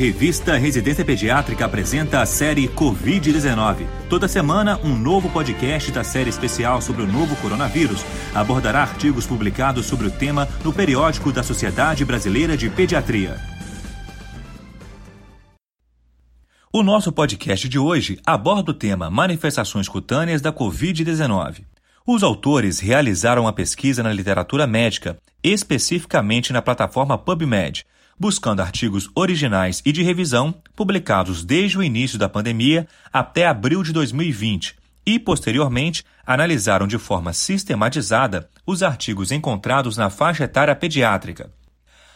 Revista Residência Pediátrica apresenta a série Covid-19. Toda semana, um novo podcast da série especial sobre o novo coronavírus abordará artigos publicados sobre o tema no periódico da Sociedade Brasileira de Pediatria. O nosso podcast de hoje aborda o tema Manifestações cutâneas da Covid-19. Os autores realizaram uma pesquisa na literatura médica, especificamente na plataforma PubMed buscando artigos originais e de revisão publicados desde o início da pandemia até abril de 2020 e, posteriormente, analisaram de forma sistematizada os artigos encontrados na faixa etária pediátrica.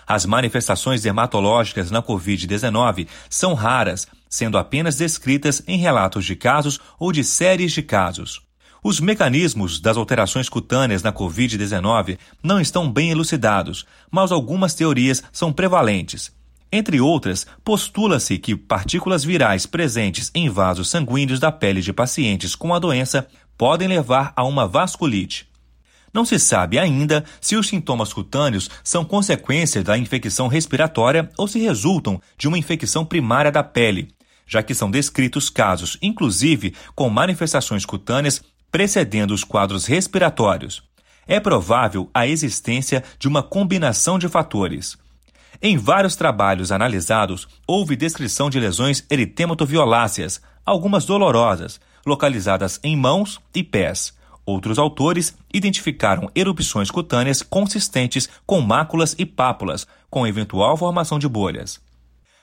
As manifestações dermatológicas na Covid-19 são raras, sendo apenas descritas em relatos de casos ou de séries de casos. Os mecanismos das alterações cutâneas na Covid-19 não estão bem elucidados, mas algumas teorias são prevalentes. Entre outras, postula-se que partículas virais presentes em vasos sanguíneos da pele de pacientes com a doença podem levar a uma vasculite. Não se sabe ainda se os sintomas cutâneos são consequência da infecção respiratória ou se resultam de uma infecção primária da pele, já que são descritos casos, inclusive, com manifestações cutâneas precedendo os quadros respiratórios. É provável a existência de uma combinação de fatores. Em vários trabalhos analisados, houve descrição de lesões eritematoviolaceas, algumas dolorosas, localizadas em mãos e pés. Outros autores identificaram erupções cutâneas consistentes com máculas e pápulas, com eventual formação de bolhas.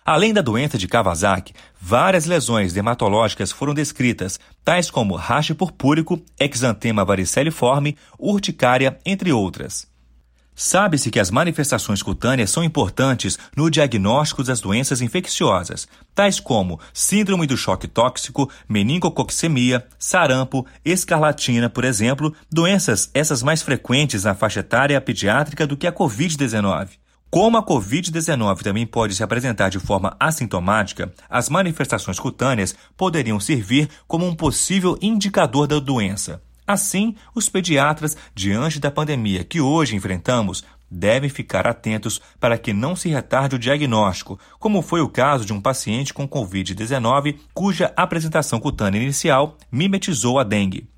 Além da doença de Kawasaki, várias lesões dermatológicas foram descritas, tais como rache purpúrico, exantema variceliforme, urticária, entre outras. Sabe-se que as manifestações cutâneas são importantes no diagnóstico das doenças infecciosas, tais como síndrome do choque tóxico, meningococcemia, sarampo, escarlatina, por exemplo, doenças essas mais frequentes na faixa etária pediátrica do que a Covid-19. Como a Covid-19 também pode se apresentar de forma assintomática, as manifestações cutâneas poderiam servir como um possível indicador da doença. Assim, os pediatras, diante da pandemia que hoje enfrentamos, devem ficar atentos para que não se retarde o diagnóstico, como foi o caso de um paciente com Covid-19 cuja apresentação cutânea inicial mimetizou a dengue.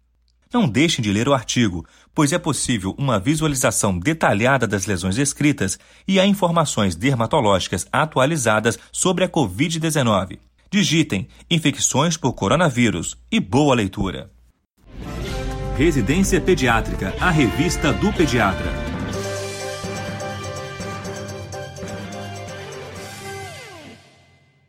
Não deixem de ler o artigo, pois é possível uma visualização detalhada das lesões descritas e há informações dermatológicas atualizadas sobre a Covid-19. Digitem infecções por coronavírus e boa leitura. Residência Pediátrica, a revista do pediatra.